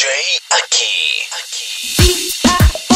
DJ Aki. aqui.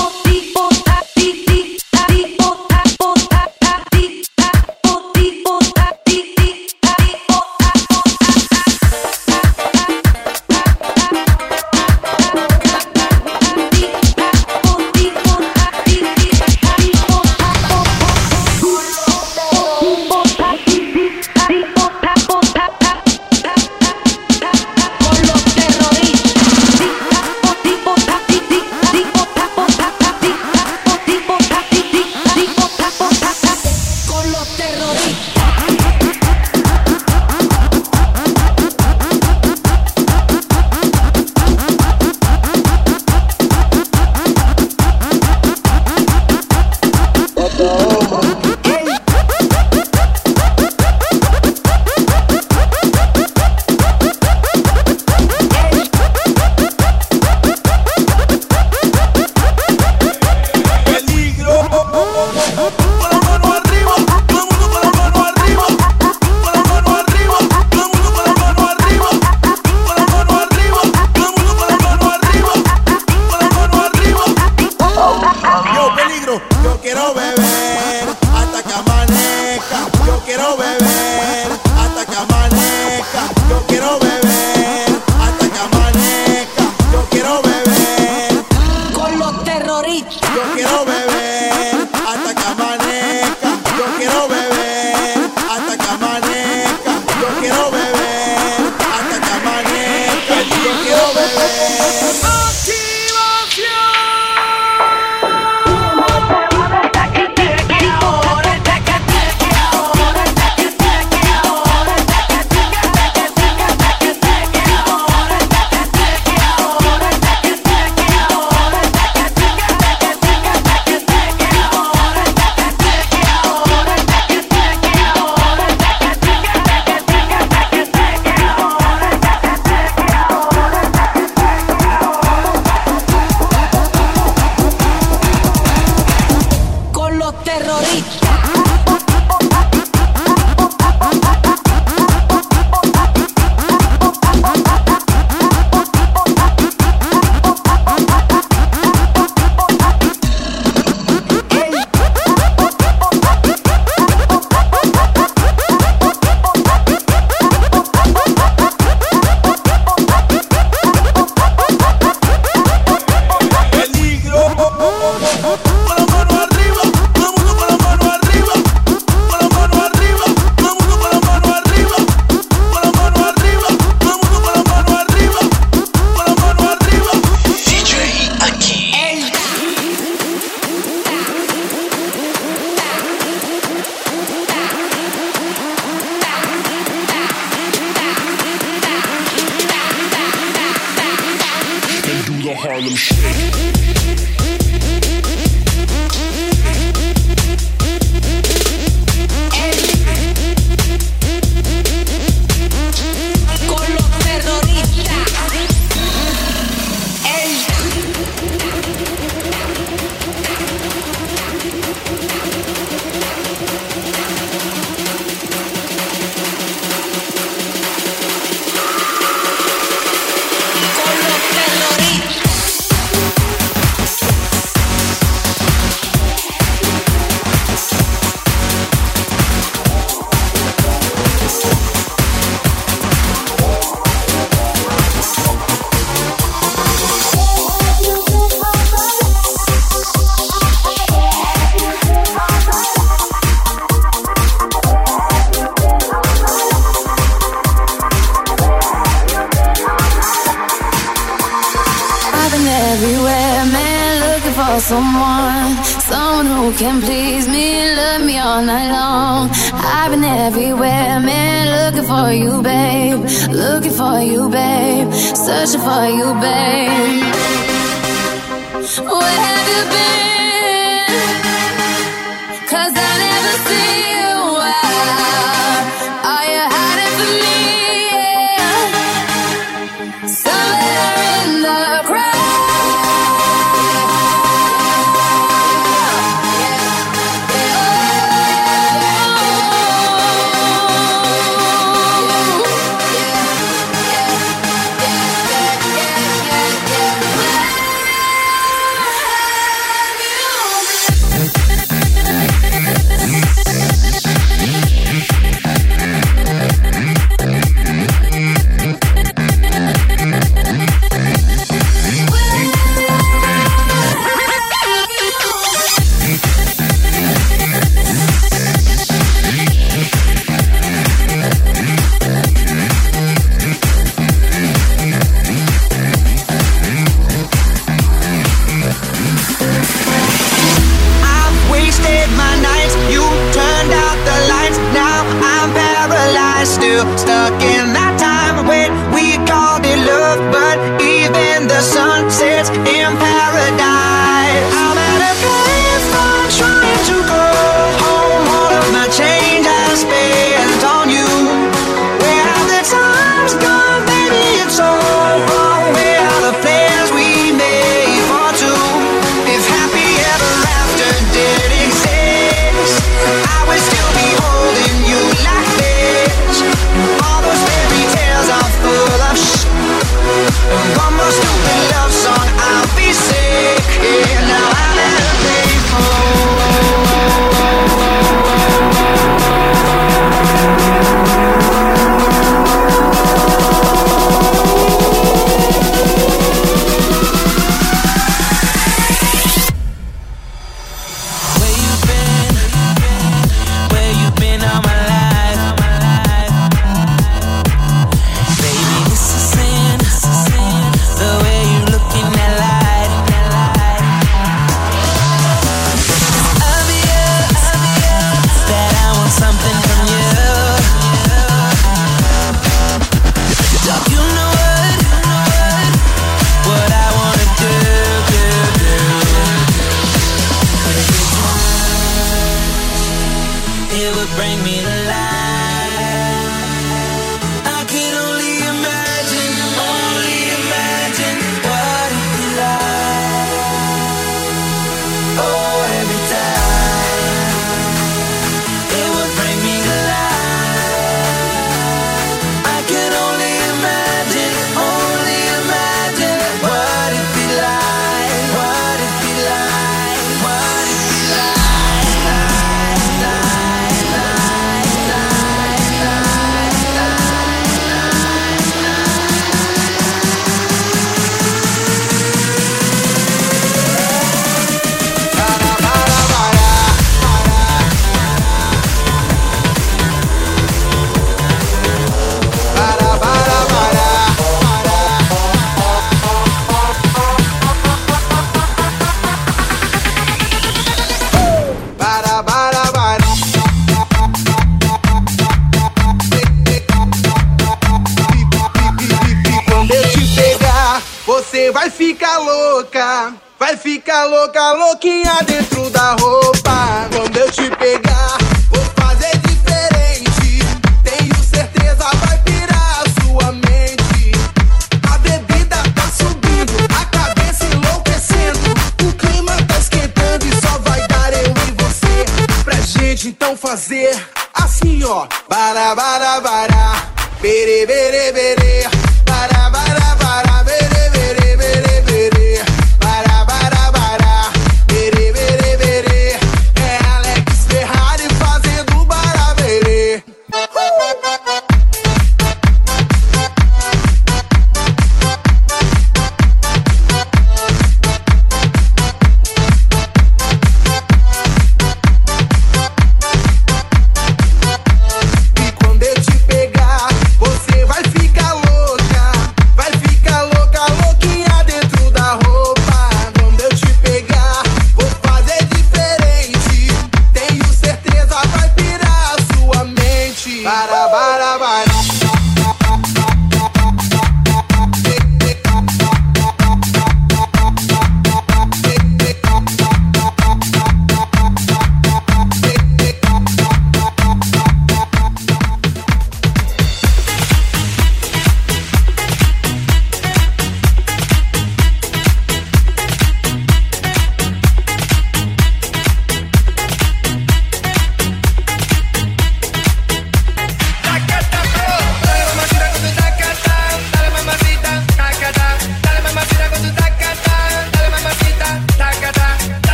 que há de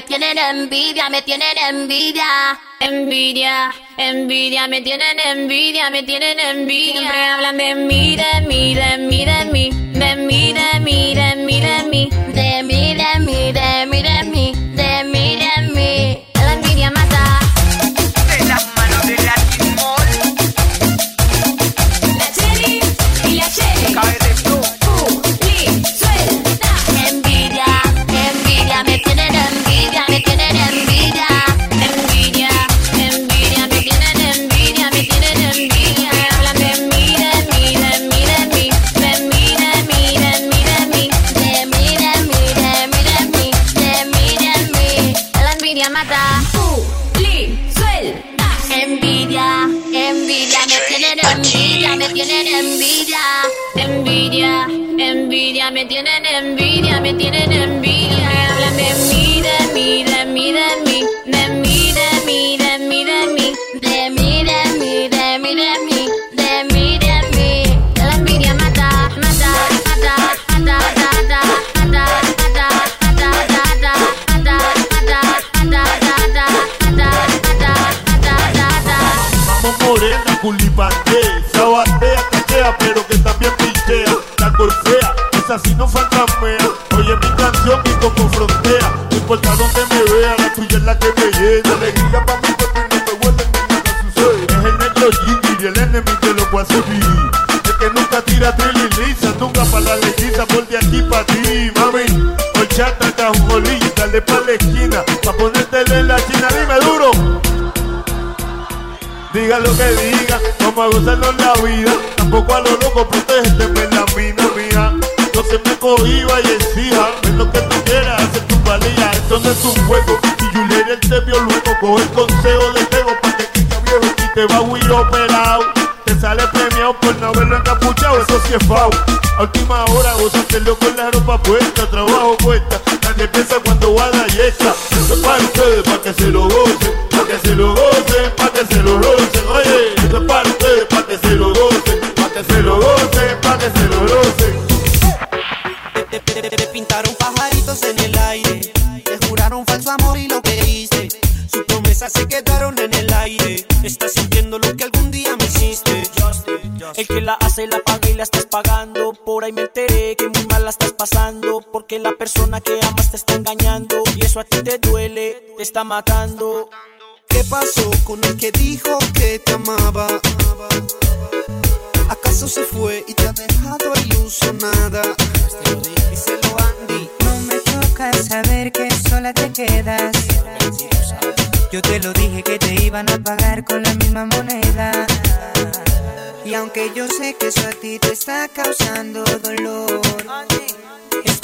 me tienen envidia, me tienen envidia. Envidia, envidia, me tienen envidia, me tienen envidia. Siempre hablan de mí, de mí, de mí, de mí, de el que nunca tira trill y lisa, nunca pa' la lechiza, por de aquí pa' ti, mami, horchata, cajolí, dale pa' la esquina, pa' ponértele en la china, dime duro. Diga lo que diga, vamos a gozarnos la vida. Tampoco a lo loco, protégeme la mina mía. No se me cohiba y exija, ven lo que tú quieras, hacer tu valía. Entonces es un juego, y Julián te vio luego. Coge el no haberlo encapuchado, eso sí es fao. A última hora vos hacerlo con la ropa puesta, trabajo puesta. Nadie piensa cuando va a dar yesca. Esto es para ustedes, para que se lo gocen, para que se lo gocen, está matando. ¿Qué pasó con el que dijo que te amaba? ¿Acaso se fue y te ha dejado ilusionada? Díselo, Andy. No me toca saber que sola te quedas. Yo te lo dije que te iban a pagar con la misma moneda. Y aunque yo sé que eso a ti te está causando dolor,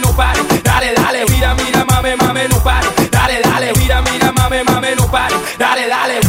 no pare. Dale, dale, mira, mira, mame, mame, no pare. Dale, dale, mira, mira, mame, mame, no pare. Dale, dale,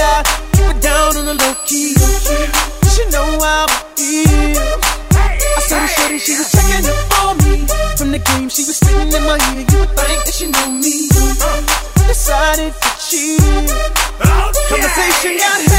I keep it down on the low key. She know how I feel. I saw the shorty, she was checking up on me. From the game, she was spitting in my ear. You would think that she knew me. Decided to cheat. Oh, Conversation got heavy.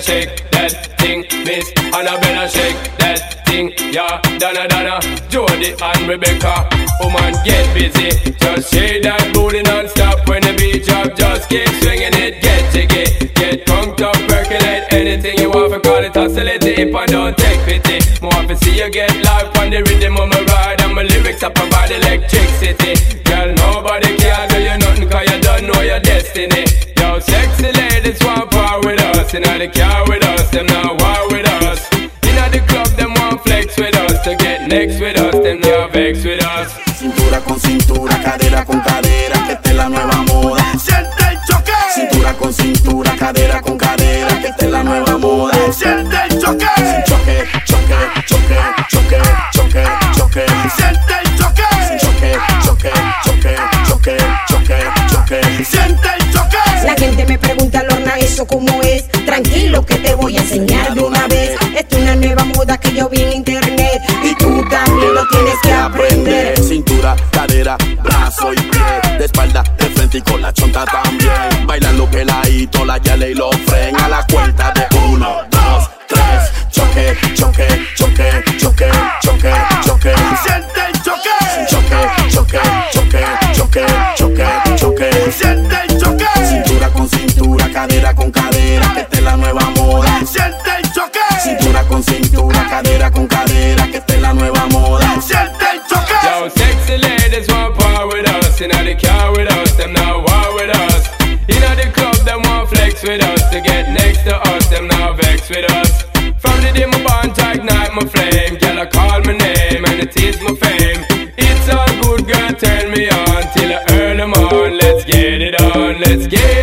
I, I shake that thing, miss? Annabella, shake that thing, yeah. Donna, Donna, Jody and Rebecca. Woman, get busy. Just shake that booty non-stop when the beat drop. Just keep swinging it, get jiggy. Get drunk up, percolate anything you want for call it oscillate hip and don't take pity. More to see you get live on the rhythm of my ride and my lyrics up about electricity. Us. Inna the car with us, them not war with us. Inna the club, them want flex with us. To get next with us, them not vex with us. Cintura con cintura, cadera con cadera, que esta es la nueva moda. Siente el choque. Cintura con cintura, cadera con cadera, que esta es la nueva moda. Siente el choque. Choque, choque, choque, choque, choque, choque. Siente el choque. Choque, choque, choque, choque, choque, choque. Siente el choque. La gente me pregunta, ¿eso cómo es? Tranquilo que te voy a enseñar de una vez. Esta es una nueva moda que yo vi en internet y tú también lo tienes que aprender. Cintura, cadera, brazo y pie, de espalda, de frente y con la chonta también. Bailando peladito, la yale y lo fren a la cuenta de uno, dos, tres. Choque, choque, choque, choque, choque, choque. Siente el choque. Choque, choque, choque, choque, choque, choque. Siente Cintura cadera con cadera, que esta es la nueva moda. Siente el choque. Yo, sexy ladies want power with us. Inna the car with us, them not war with us. Inna the club, them want flex with us. To get next to us, them not vex with us. From the day my bond to ignite my flame, girl I call my name and it is my fame. It's all good, girl, turn me on till I earn them on. Let's get it on, let's get it on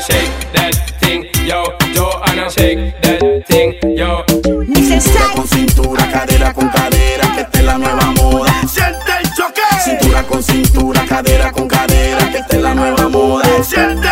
shake that thing, yo. Joanna, shake that thing, yo. Cintura con cintura, cadera con cadera, que esta es la nueva moda. Siente el choque. Cintura con cintura, cadera con cadera, que esta es la nueva moda. Siente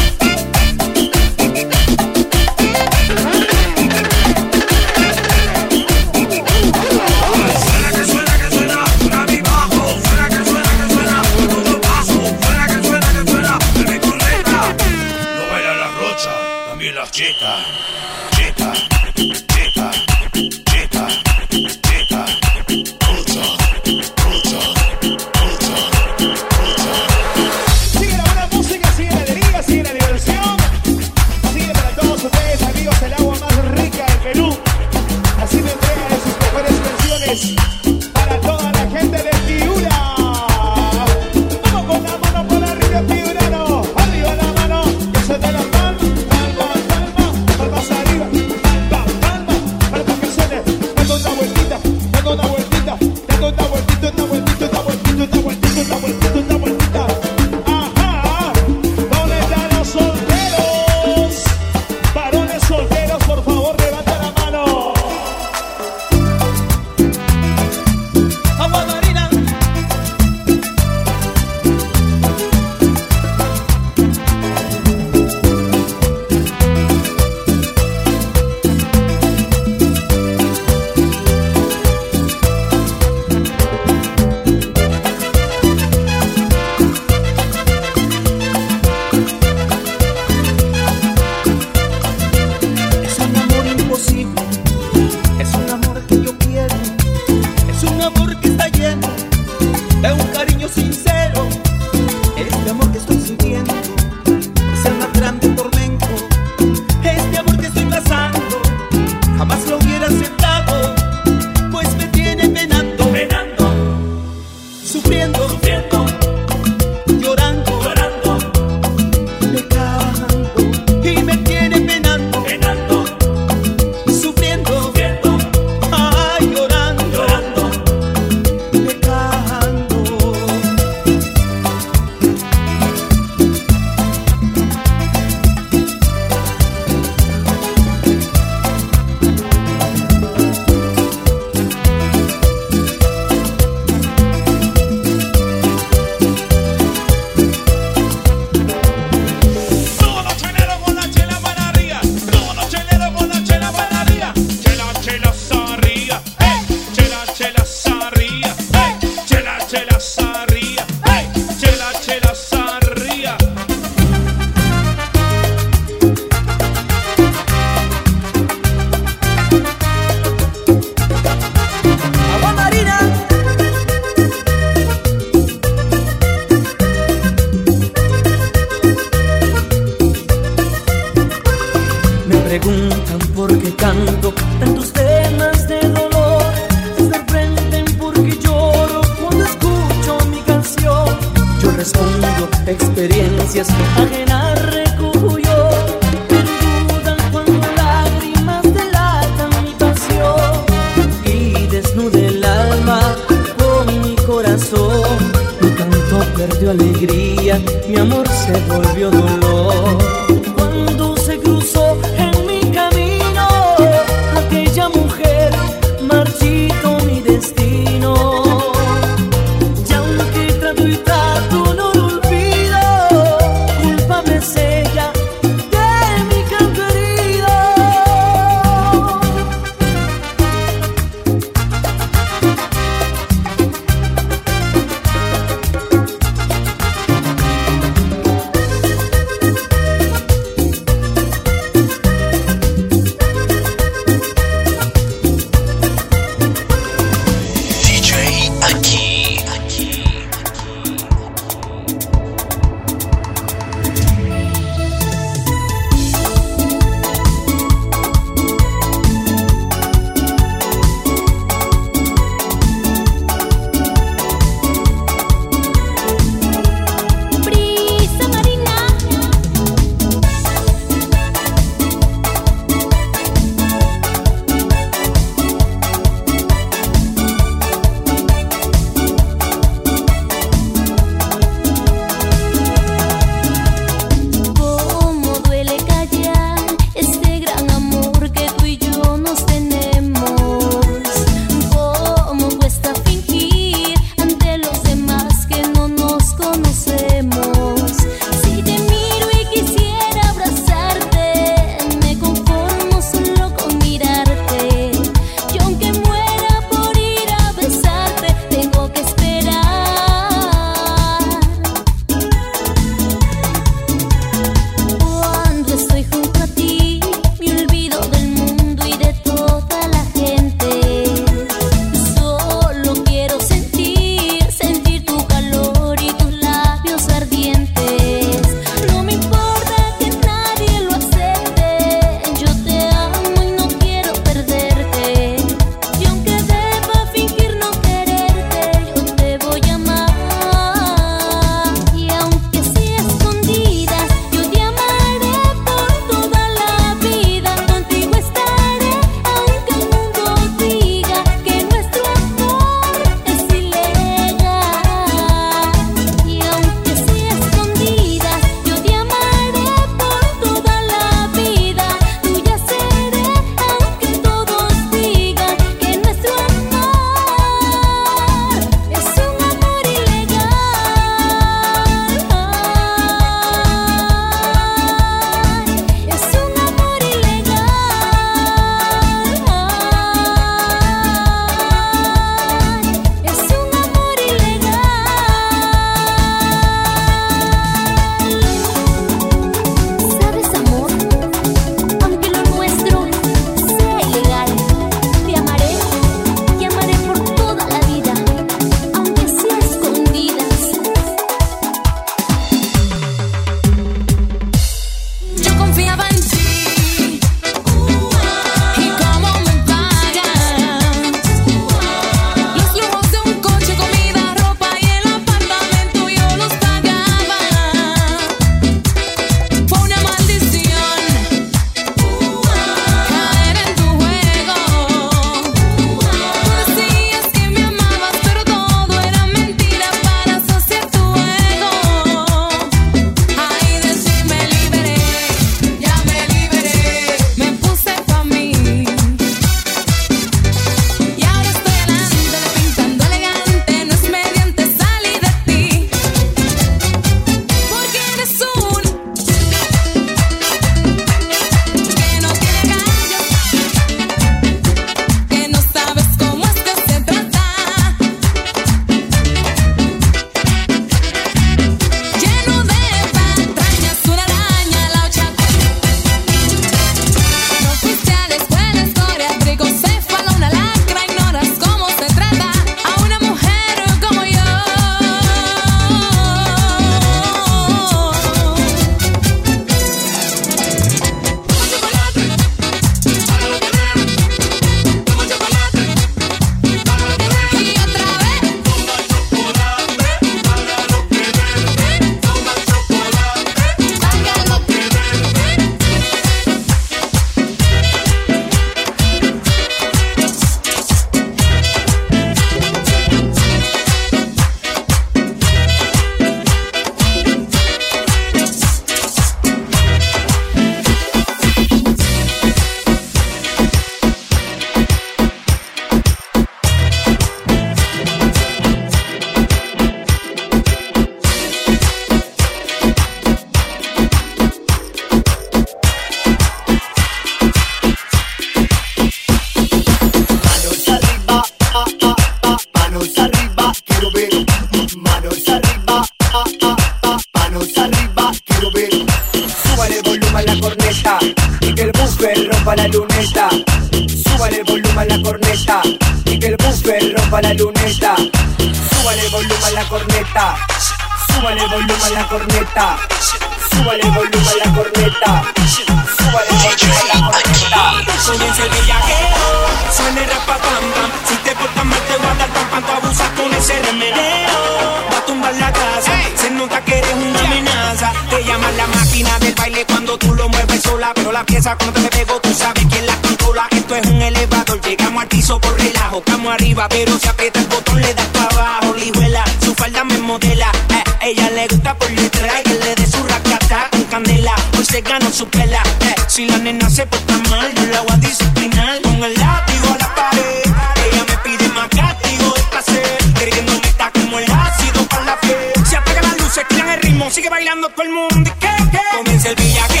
abajo, arriba, pero si aprieta el botón le das para abajo. Lijuela, su falda me modela, eh, ella le gusta por letra y él le dé su racata con candela. Hoy se ganó su pela, eh, si la nena se porta mal, yo la voy a disciplinar con el látigo a la pared. Ella me pide más castigo de placer, queriendo está como el ácido para la piel. Se apagan las luces, tiran el ritmo, sigue bailando todo el mundo y que, que comienza el villaje.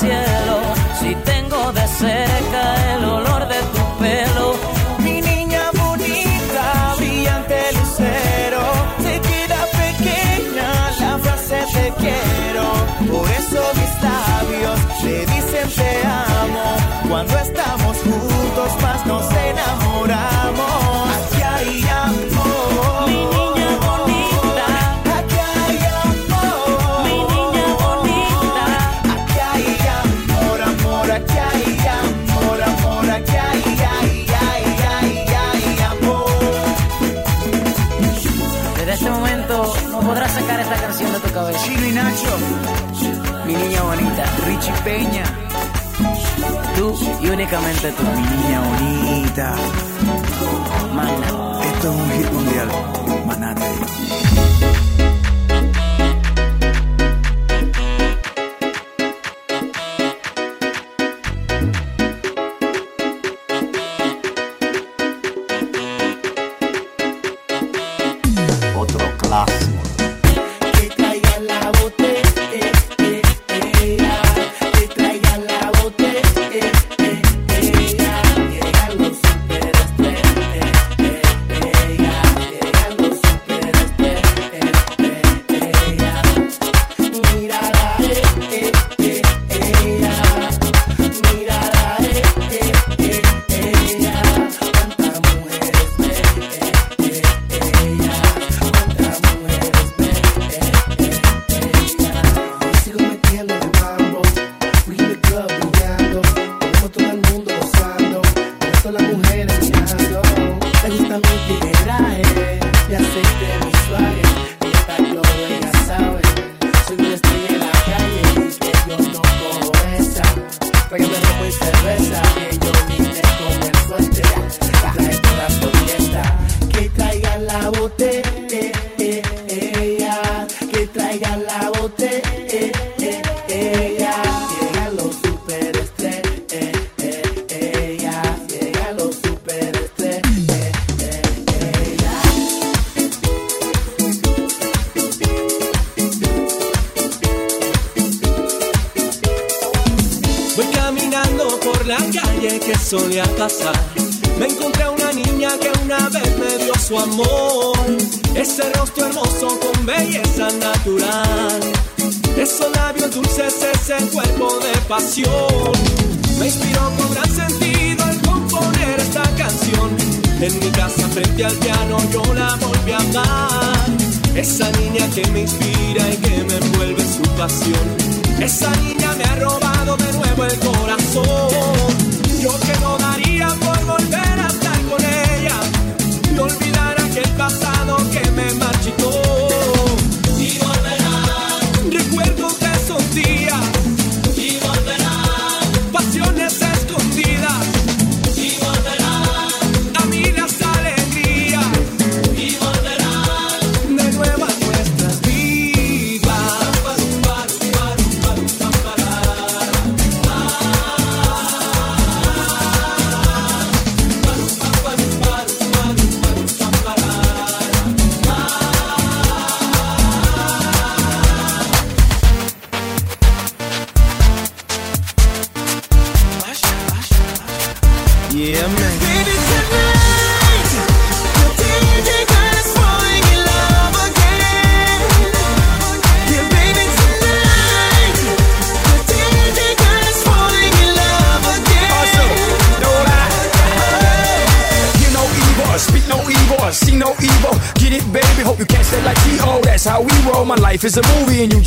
Yeah. Peña. Tú y únicamente tú, mi niña bonita. Mana. Esto es un hit mundial. Manate.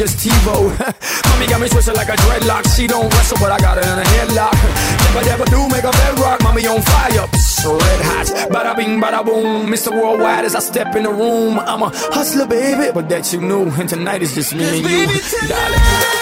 just TiVo. Mommy got me twisted like a dreadlock. She don't wrestle, but I got her in a headlock. Never, never do make a bedrock, mommy on fire. Psst, red hot, bada bing, bada boom. Mr. Worldwide as I step in the room. I'm a hustler, baby, but that you knew. And tonight is just me and you. Darling.